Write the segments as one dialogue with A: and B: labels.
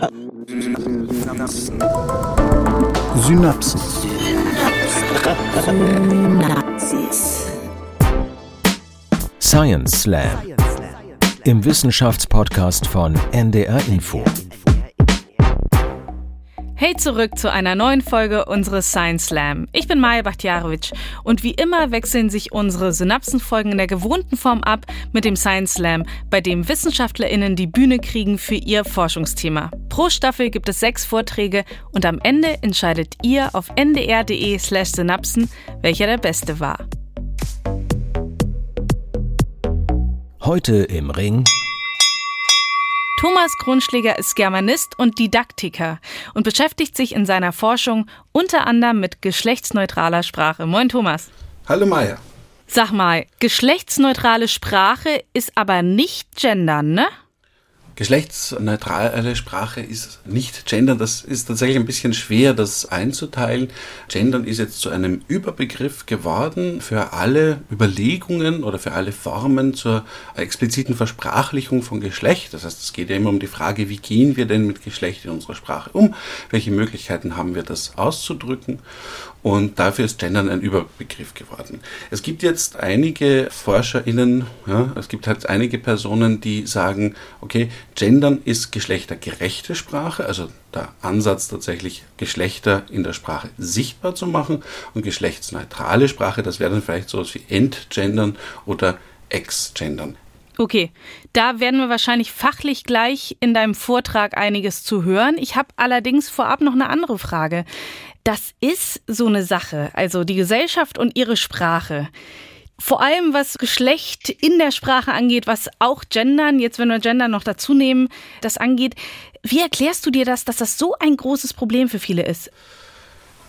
A: Synapsen.
B: Synapsis.
C: Science Slam. Im Wissenschaftspodcast von NDR Info.
D: Hey zurück zu einer neuen Folge unseres Science Slam. Ich bin Maja Bachtjarowitsch und wie immer wechseln sich unsere Synapsenfolgen in der gewohnten Form ab mit dem Science Slam, bei dem WissenschaftlerInnen die Bühne kriegen für ihr Forschungsthema. Pro Staffel gibt es sechs Vorträge und am Ende entscheidet ihr auf ndr.de slash synapsen, welcher der beste war.
C: Heute im Ring.
D: Thomas Grundschläger ist Germanist und Didaktiker und beschäftigt sich in seiner Forschung unter anderem mit geschlechtsneutraler Sprache. Moin Thomas.
E: Hallo Maya.
D: Sag mal, geschlechtsneutrale Sprache ist aber nicht gendern, ne?
E: Geschlechtsneutrale Sprache ist nicht Gendern. Das ist tatsächlich ein bisschen schwer, das einzuteilen. Gendern ist jetzt zu einem Überbegriff geworden für alle Überlegungen oder für alle Formen zur expliziten Versprachlichung von Geschlecht. Das heißt, es geht ja immer um die Frage, wie gehen wir denn mit Geschlecht in unserer Sprache um? Welche Möglichkeiten haben wir, das auszudrücken? Und dafür ist Gendern ein Überbegriff geworden. Es gibt jetzt einige ForscherInnen, ja, es gibt halt einige Personen, die sagen, okay, Gendern ist geschlechtergerechte Sprache, also der Ansatz tatsächlich Geschlechter in der Sprache sichtbar zu machen und geschlechtsneutrale Sprache, das wäre dann vielleicht so etwas wie Entgendern oder Ex-Gendern.
D: Okay, da werden wir wahrscheinlich fachlich gleich in deinem Vortrag einiges zu hören. Ich habe allerdings vorab noch eine andere Frage. Das ist so eine Sache, also die Gesellschaft und ihre Sprache. Vor allem was Geschlecht in der Sprache angeht, was auch Gendern, jetzt wenn wir Gendern noch dazu nehmen, das angeht. Wie erklärst du dir das, dass das so ein großes Problem für viele ist?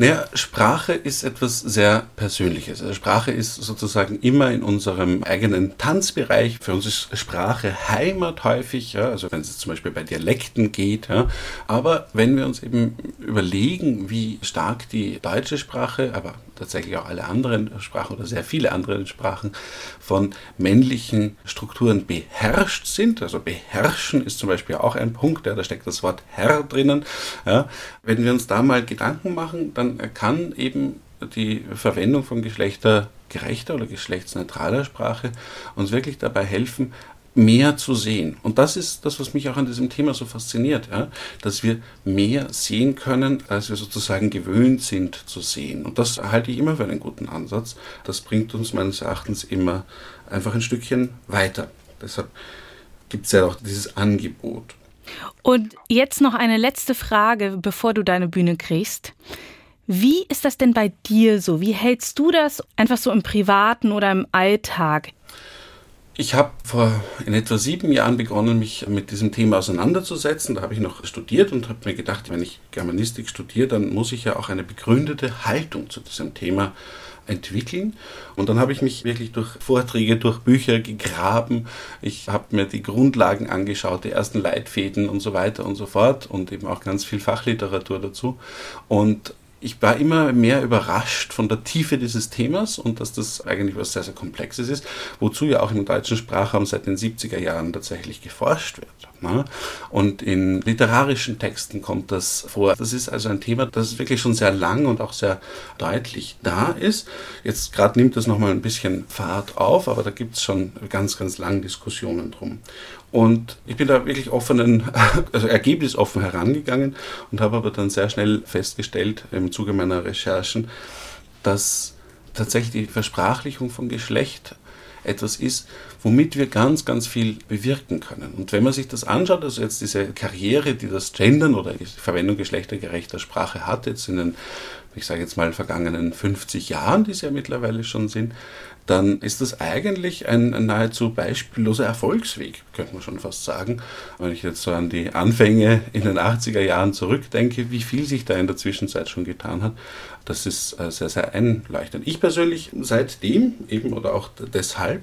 E: Naja, Sprache ist etwas sehr Persönliches. Also Sprache ist sozusagen immer in unserem eigenen Tanzbereich. Für uns ist Sprache Heimat häufig, ja, also wenn es zum Beispiel bei Dialekten geht. Ja. Aber wenn wir uns eben überlegen, wie stark die deutsche Sprache, aber tatsächlich auch alle anderen Sprachen oder sehr viele andere Sprachen von männlichen Strukturen beherrscht sind. Also beherrschen ist zum Beispiel auch ein Punkt, ja, da steckt das Wort Herr drinnen. Ja. Wenn wir uns da mal Gedanken machen, dann kann eben die Verwendung von geschlechtergerechter oder geschlechtsneutraler Sprache uns wirklich dabei helfen, mehr zu sehen. Und das ist das, was mich auch an diesem Thema so fasziniert, ja? dass wir mehr sehen können, als wir sozusagen gewöhnt sind zu sehen. Und das halte ich immer für einen guten Ansatz. Das bringt uns meines Erachtens immer einfach ein Stückchen weiter. Deshalb gibt es ja auch dieses Angebot.
D: Und jetzt noch eine letzte Frage, bevor du deine Bühne kriegst. Wie ist das denn bei dir so? Wie hältst du das einfach so im Privaten oder im Alltag?
E: Ich habe vor in etwa sieben Jahren begonnen, mich mit diesem Thema auseinanderzusetzen. Da habe ich noch studiert und habe mir gedacht, wenn ich Germanistik studiere, dann muss ich ja auch eine begründete Haltung zu diesem Thema entwickeln. Und dann habe ich mich wirklich durch Vorträge, durch Bücher gegraben. Ich habe mir die Grundlagen angeschaut, die ersten Leitfäden und so weiter und so fort und eben auch ganz viel Fachliteratur dazu. Und ich war immer mehr überrascht von der Tiefe dieses Themas und dass das eigentlich was sehr, sehr Komplexes ist, wozu ja auch im deutschen Sprachraum seit den 70er Jahren tatsächlich geforscht wird. Ne? Und in literarischen Texten kommt das vor. Das ist also ein Thema, das wirklich schon sehr lang und auch sehr deutlich da ist. Jetzt gerade nimmt das nochmal ein bisschen Fahrt auf, aber da gibt es schon ganz, ganz lange Diskussionen drum. Und ich bin da wirklich offenen, also ergebnisoffen herangegangen und habe aber dann sehr schnell festgestellt im Zuge meiner Recherchen, dass tatsächlich die Versprachlichung von Geschlecht etwas ist, womit wir ganz, ganz viel bewirken können. Und wenn man sich das anschaut, also jetzt diese Karriere, die das Gendern oder die Verwendung geschlechtergerechter Sprache hat, jetzt in den, ich sage jetzt mal, vergangenen 50 Jahren, die es ja mittlerweile schon sind, dann ist das eigentlich ein, ein, nahezu beispielloser Erfolgsweg, könnte man schon fast sagen. Wenn ich jetzt so an die Anfänge in den 80er Jahren zurückdenke, wie viel sich da in der Zwischenzeit schon getan hat, das ist äh, sehr, sehr einleuchtend. Ich persönlich seitdem eben oder auch deshalb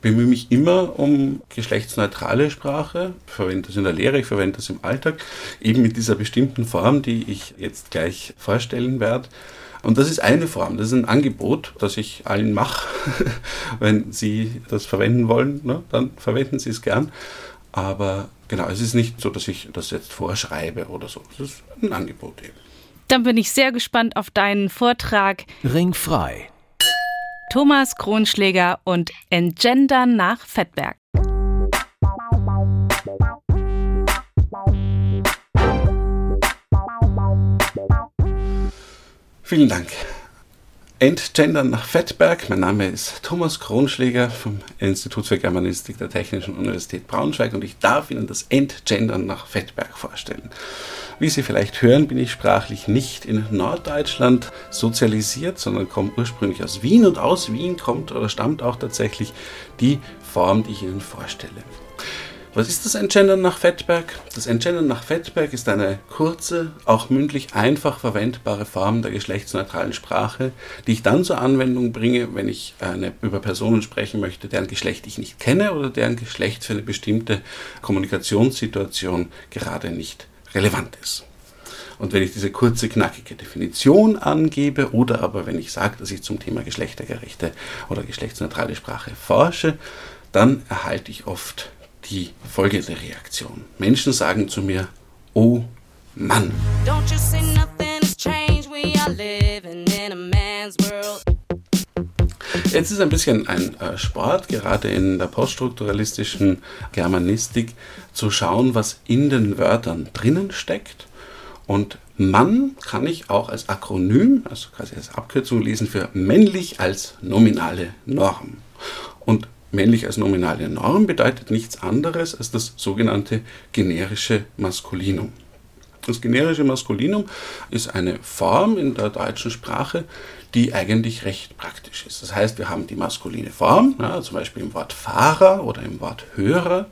E: bemühe mich immer um geschlechtsneutrale Sprache, ich verwende das in der Lehre, ich verwende das im Alltag, eben mit dieser bestimmten Form, die ich jetzt gleich vorstellen werde. Und das ist eine Form, das ist ein Angebot, das ich allen mache. Wenn Sie das verwenden wollen, ne, dann verwenden Sie es gern. Aber genau, es ist nicht so, dass ich das jetzt vorschreibe oder so. Es ist ein Angebot eben.
D: Dann bin ich sehr gespannt auf deinen Vortrag.
C: Ringfrei.
D: Thomas Kronschläger und Entgendern nach Fettberg.
E: Vielen Dank. Entgendern nach Fettberg. Mein Name ist Thomas Kronschläger vom Institut für Germanistik der Technischen Universität Braunschweig und ich darf Ihnen das Entgendern nach Fettberg vorstellen. Wie Sie vielleicht hören, bin ich sprachlich nicht in Norddeutschland sozialisiert, sondern komme ursprünglich aus Wien und aus Wien kommt oder stammt auch tatsächlich die Form, die ich Ihnen vorstelle. Was ist das Entgendern nach Fettberg? Das Entgendern nach Fettberg ist eine kurze, auch mündlich einfach verwendbare Form der geschlechtsneutralen Sprache, die ich dann zur Anwendung bringe, wenn ich eine, über Personen sprechen möchte, deren Geschlecht ich nicht kenne oder deren Geschlecht für eine bestimmte Kommunikationssituation gerade nicht relevant ist. Und wenn ich diese kurze, knackige Definition angebe oder aber wenn ich sage, dass ich zum Thema geschlechtergerechte oder geschlechtsneutrale Sprache forsche, dann erhalte ich oft die folgende Reaktion. Menschen sagen zu mir, oh Mann. Jetzt ist ein bisschen ein äh, Sport, gerade in der poststrukturalistischen Germanistik, zu schauen, was in den Wörtern drinnen steckt. Und Mann kann ich auch als Akronym, also quasi als Abkürzung lesen für männlich als nominale Norm. Und männlich als nominale Norm bedeutet nichts anderes als das sogenannte generische Maskulinum. Das generische Maskulinum ist eine Form in der deutschen Sprache, die eigentlich recht praktisch ist. Das heißt, wir haben die maskuline Form, ja, zum Beispiel im Wort Fahrer oder im Wort Hörer.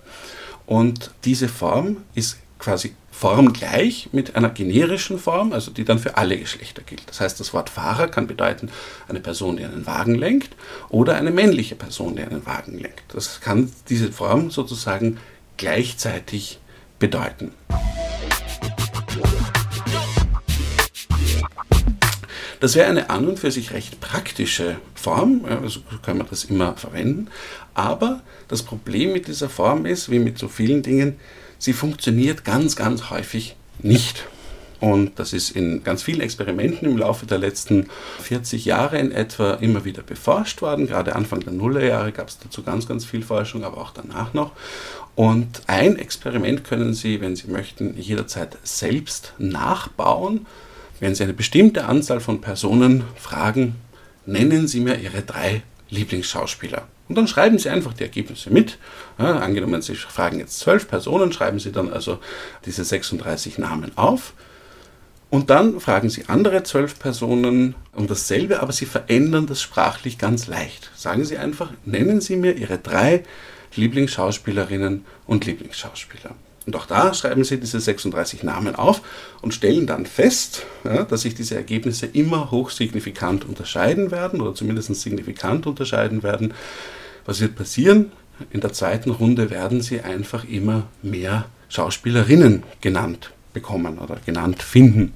E: Und diese Form ist quasi formgleich mit einer generischen Form, also die dann für alle Geschlechter gilt. Das heißt, das Wort Fahrer kann bedeuten eine Person, die einen Wagen lenkt, oder eine männliche Person, die einen Wagen lenkt. Das kann diese Form sozusagen gleichzeitig bedeuten. Das wäre eine an und für sich recht praktische Form, also kann man das immer verwenden. Aber das Problem mit dieser Form ist, wie mit so vielen Dingen, sie funktioniert ganz, ganz häufig nicht. Und das ist in ganz vielen Experimenten im Laufe der letzten 40 Jahre in etwa immer wieder beforscht worden. Gerade Anfang der Nullerjahre gab es dazu ganz, ganz viel Forschung, aber auch danach noch. Und ein Experiment können Sie, wenn Sie möchten, jederzeit selbst nachbauen. Wenn Sie eine bestimmte Anzahl von Personen fragen, nennen Sie mir Ihre drei Lieblingsschauspieler. Und dann schreiben Sie einfach die Ergebnisse mit. Ja, angenommen, Sie fragen jetzt zwölf Personen, schreiben Sie dann also diese 36 Namen auf. Und dann fragen Sie andere zwölf Personen um dasselbe, aber Sie verändern das sprachlich ganz leicht. Sagen Sie einfach, nennen Sie mir Ihre drei Lieblingsschauspielerinnen und Lieblingsschauspieler. Und auch da schreiben Sie diese 36 Namen auf und stellen dann fest, ja, dass sich diese Ergebnisse immer hochsignifikant unterscheiden werden oder zumindest signifikant unterscheiden werden. Was wird passieren? In der zweiten Runde werden Sie einfach immer mehr Schauspielerinnen genannt bekommen oder genannt finden.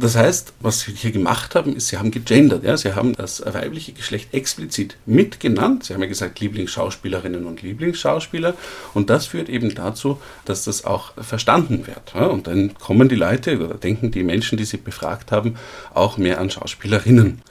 E: Das heißt, was sie hier gemacht haben, ist, sie haben gegendert. Ja? Sie haben das weibliche Geschlecht explizit mitgenannt. Sie haben ja gesagt Lieblingsschauspielerinnen und Lieblingsschauspieler. Und das führt eben dazu, dass das auch verstanden wird. Ja? Und dann kommen die Leute oder denken die Menschen, die sie befragt haben, auch mehr an Schauspielerinnen.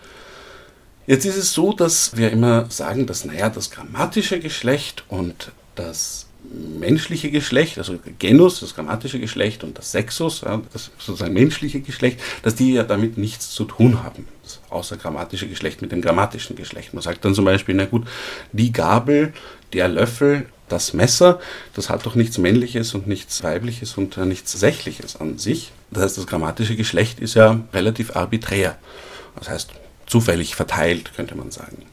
E: Jetzt ist es so, dass wir immer sagen, dass, naja, das grammatische Geschlecht und das menschliche Geschlecht, also Genus, das grammatische Geschlecht und das Sexus, das sozusagen menschliche Geschlecht, dass die ja damit nichts zu tun haben. Das außergrammatische Geschlecht mit dem grammatischen Geschlecht. Man sagt dann zum Beispiel, na gut, die Gabel, der Löffel, das Messer, das hat doch nichts Männliches und nichts Weibliches und nichts Sächliches an sich. Das heißt, das grammatische Geschlecht ist ja relativ arbiträr. Das heißt, zufällig verteilt, könnte man sagen.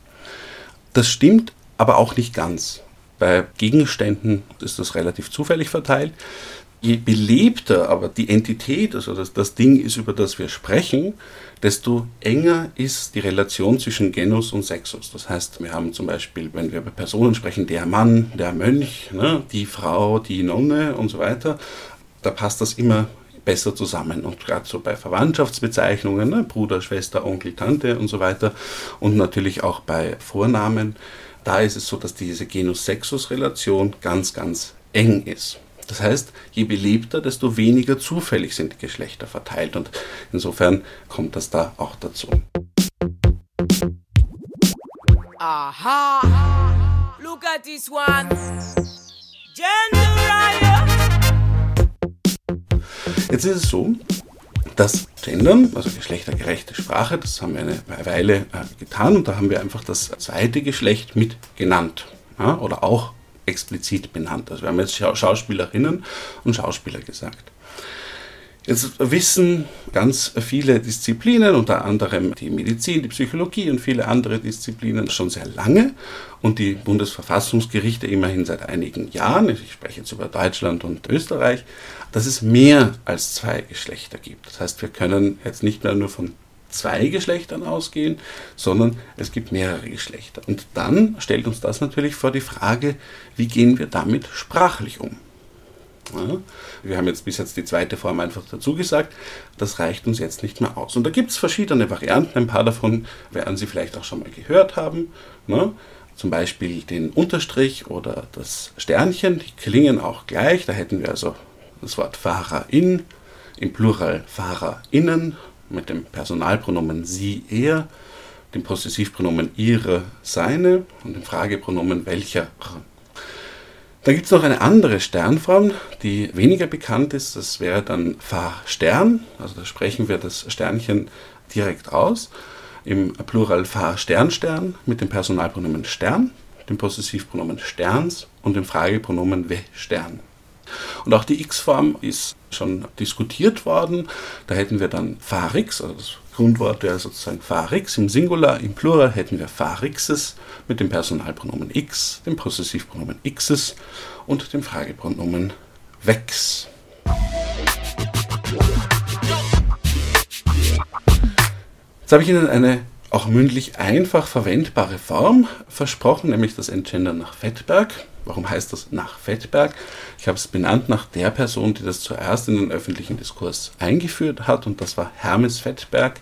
E: Das stimmt aber auch nicht ganz. Bei Gegenständen ist das relativ zufällig verteilt. Je belebter aber die Entität, also das, das Ding ist, über das wir sprechen, desto enger ist die Relation zwischen Genus und Sexus. Das heißt, wir haben zum Beispiel, wenn wir über Personen sprechen, der Mann, der Mönch, ne, die Frau, die Nonne und so weiter, da passt das immer besser zusammen. Und gerade so bei Verwandtschaftsbezeichnungen, ne, Bruder, Schwester, Onkel, Tante und so weiter und natürlich auch bei Vornamen, da ist es so, dass diese Genus-Sexus-Relation ganz, ganz eng ist. Das heißt, je belebter, desto weniger zufällig sind die Geschlechter verteilt und insofern kommt das da auch dazu. Aha! Look at this one! Gender riot! Jetzt ist es so, dass Gendern, also geschlechtergerechte Sprache, das haben wir eine Weile äh, getan und da haben wir einfach das zweite Geschlecht mit genannt ja, oder auch explizit benannt. Also wir haben jetzt Schauspielerinnen und Schauspieler gesagt. Jetzt wissen ganz viele Disziplinen, unter anderem die Medizin, die Psychologie und viele andere Disziplinen schon sehr lange und die Bundesverfassungsgerichte immerhin seit einigen Jahren, ich spreche jetzt über Deutschland und Österreich, dass es mehr als zwei Geschlechter gibt. Das heißt, wir können jetzt nicht mehr nur von zwei Geschlechtern ausgehen, sondern es gibt mehrere Geschlechter. Und dann stellt uns das natürlich vor die Frage, wie gehen wir damit sprachlich um? Ja, wir haben jetzt bis jetzt die zweite Form einfach dazu gesagt, das reicht uns jetzt nicht mehr aus. Und da gibt es verschiedene Varianten, ein paar davon werden Sie vielleicht auch schon mal gehört haben. Ne? Zum Beispiel den Unterstrich oder das Sternchen, die klingen auch gleich. Da hätten wir also das Wort Fahrerin, im Plural Fahrerinnen mit dem Personalpronomen sie, er, dem Possessivpronomen ihre, seine und dem Fragepronomen welcher. Dann gibt es noch eine andere Sternform, die weniger bekannt ist. Das wäre dann Fahr-Stern. Also da sprechen wir das Sternchen direkt aus. Im Plural Fahr-Stern-Stern mit dem Personalpronomen Stern, dem Possessivpronomen Sterns und dem Fragepronomen We-Stern. Und auch die X-Form ist schon diskutiert worden. Da hätten wir dann Farix, also das Grundwort wäre sozusagen Farix im Singular, im Plural hätten wir Farixes mit dem Personalpronomen X, dem Possessivpronomen Xes und dem Fragepronomen Vex. Jetzt habe ich Ihnen eine auch mündlich einfach verwendbare Form versprochen, nämlich das Entgendern nach Fettberg. Warum heißt das nach Fettberg? Ich habe es benannt nach der Person, die das zuerst in den öffentlichen Diskurs eingeführt hat, und das war Hermes Fettberg,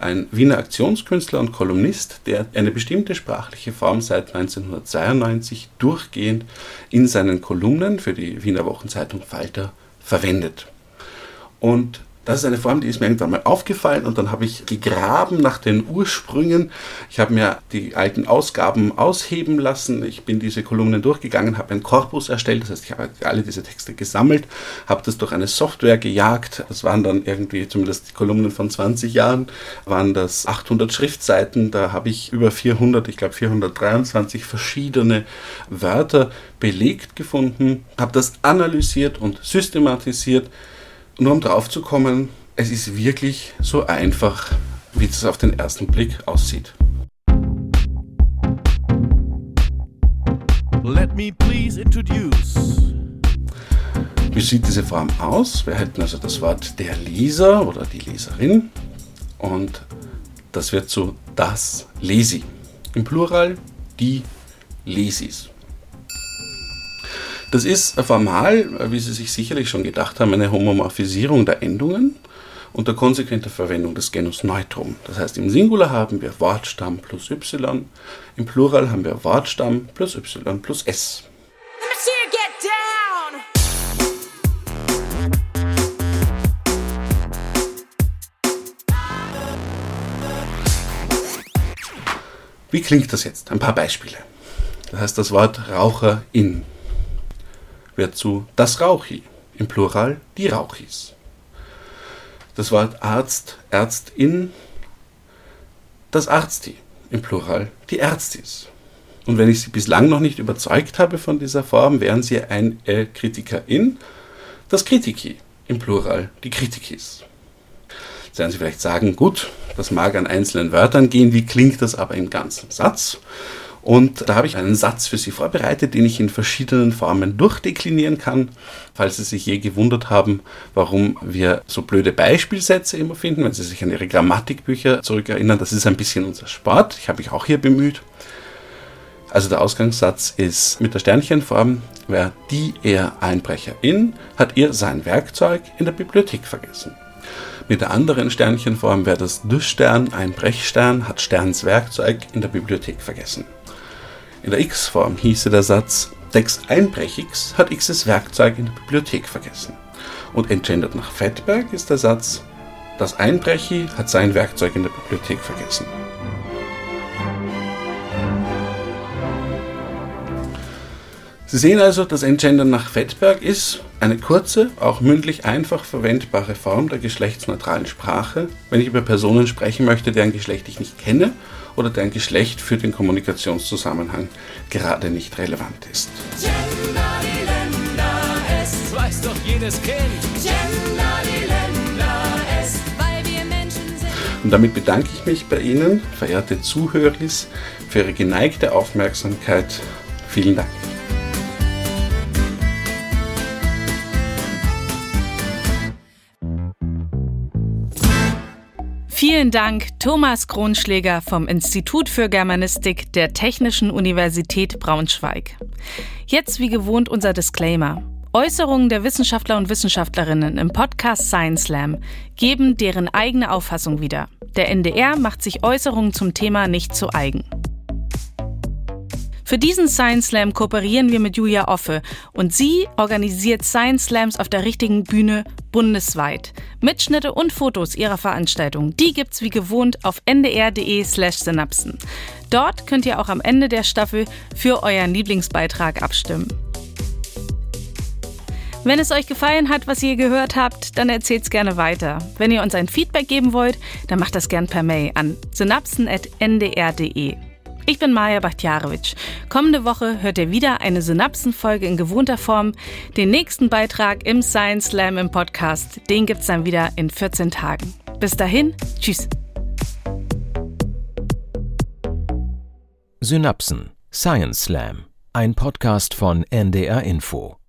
E: ein Wiener Aktionskünstler und Kolumnist, der eine bestimmte sprachliche Form seit 1992 durchgehend in seinen Kolumnen für die Wiener Wochenzeitung Falter verwendet. Und das ist eine Form, die ist mir irgendwann mal aufgefallen und dann habe ich gegraben nach den Ursprüngen. Ich habe mir die alten Ausgaben ausheben lassen. Ich bin diese Kolumnen durchgegangen, habe einen Korpus erstellt. Das heißt, ich habe alle diese Texte gesammelt, habe das durch eine Software gejagt. Das waren dann irgendwie, zumindest die Kolumnen von 20 Jahren, waren das 800 Schriftseiten. Da habe ich über 400, ich glaube 423 verschiedene Wörter belegt gefunden, habe das analysiert und systematisiert nur um drauf zu kommen, es ist wirklich so einfach, wie es auf den ersten Blick aussieht. Wie sieht diese Form aus? Wir hätten also das Wort der Leser oder die Leserin und das wird zu das Lesi. Im Plural die Lesis. Das ist formal, wie Sie sich sicherlich schon gedacht haben, eine Homomorphisierung der Endungen unter konsequenter Verwendung des Genus Neutrum. Das heißt, im Singular haben wir Wortstamm plus y, im Plural haben wir Wortstamm plus y plus s. Wie klingt das jetzt? Ein paar Beispiele. Das heißt, das Wort Raucherin wird zu das Rauchi, im Plural die Rauchis. Das Wort Arzt, Ärztin, das Arzti, im Plural die Ärztis. Und wenn ich Sie bislang noch nicht überzeugt habe von dieser Form, wären Sie ein äh, Kritikerin, das Kritiki, im Plural die Kritikis. Jetzt werden Sie vielleicht sagen, gut, das mag an einzelnen Wörtern gehen, wie klingt das aber im ganzen Satz? Und da habe ich einen Satz für Sie vorbereitet, den ich in verschiedenen Formen durchdeklinieren kann. Falls Sie sich je gewundert haben, warum wir so blöde Beispielsätze immer finden, wenn Sie sich an Ihre Grammatikbücher zurückerinnern, das ist ein bisschen unser Sport. Ich habe mich auch hier bemüht. Also der Ausgangssatz ist mit der Sternchenform wäre die er Einbrecherin, hat ihr sein Werkzeug in der Bibliothek vergessen. Mit der anderen Sternchenform wäre das Düstern ein Brechstern, hat Sterns Werkzeug in der Bibliothek vergessen. In der X-Form hieße der Satz, Dex Einbrechix hat X's Werkzeug in der Bibliothek vergessen. Und entgendert nach Fettberg ist der Satz, das Einbrechi hat sein Werkzeug in der Bibliothek vergessen. Sie sehen also, das Entgendern nach Fettberg ist eine kurze, auch mündlich einfach verwendbare Form der geschlechtsneutralen Sprache, wenn ich über Personen sprechen möchte, deren Geschlecht ich nicht kenne oder deren Geschlecht für den Kommunikationszusammenhang gerade nicht relevant ist. Gender die Länder, es weiß doch jedes Kind. Gender die Länder, es, weil wir Menschen sind. Und damit bedanke ich mich bei Ihnen, verehrte Zuhörer, für Ihre geneigte Aufmerksamkeit. Vielen Dank.
D: Vielen Dank, Thomas Kronschläger vom Institut für Germanistik der Technischen Universität Braunschweig. Jetzt wie gewohnt unser Disclaimer. Äußerungen der Wissenschaftler und Wissenschaftlerinnen im Podcast Science Slam geben deren eigene Auffassung wieder. Der NDR macht sich Äußerungen zum Thema nicht zu eigen. Für diesen Science Slam kooperieren wir mit Julia Offe und sie organisiert Science Slams auf der richtigen Bühne bundesweit. Mitschnitte und Fotos ihrer Veranstaltung, die gibt's wie gewohnt auf ndr.de/synapsen. Dort könnt ihr auch am Ende der Staffel für euren Lieblingsbeitrag abstimmen. Wenn es euch gefallen hat, was ihr gehört habt, dann erzählt's gerne weiter. Wenn ihr uns ein Feedback geben wollt, dann macht das gern per Mail an synapsen.ndr.de. Ich bin Maja Bachtjarewitsch. Kommende Woche hört ihr wieder eine Synapsenfolge in gewohnter Form. Den nächsten Beitrag im Science Slam im Podcast, den gibt's dann wieder in 14 Tagen. Bis dahin, tschüss.
C: Synapsen Science Slam, ein Podcast von NDR Info.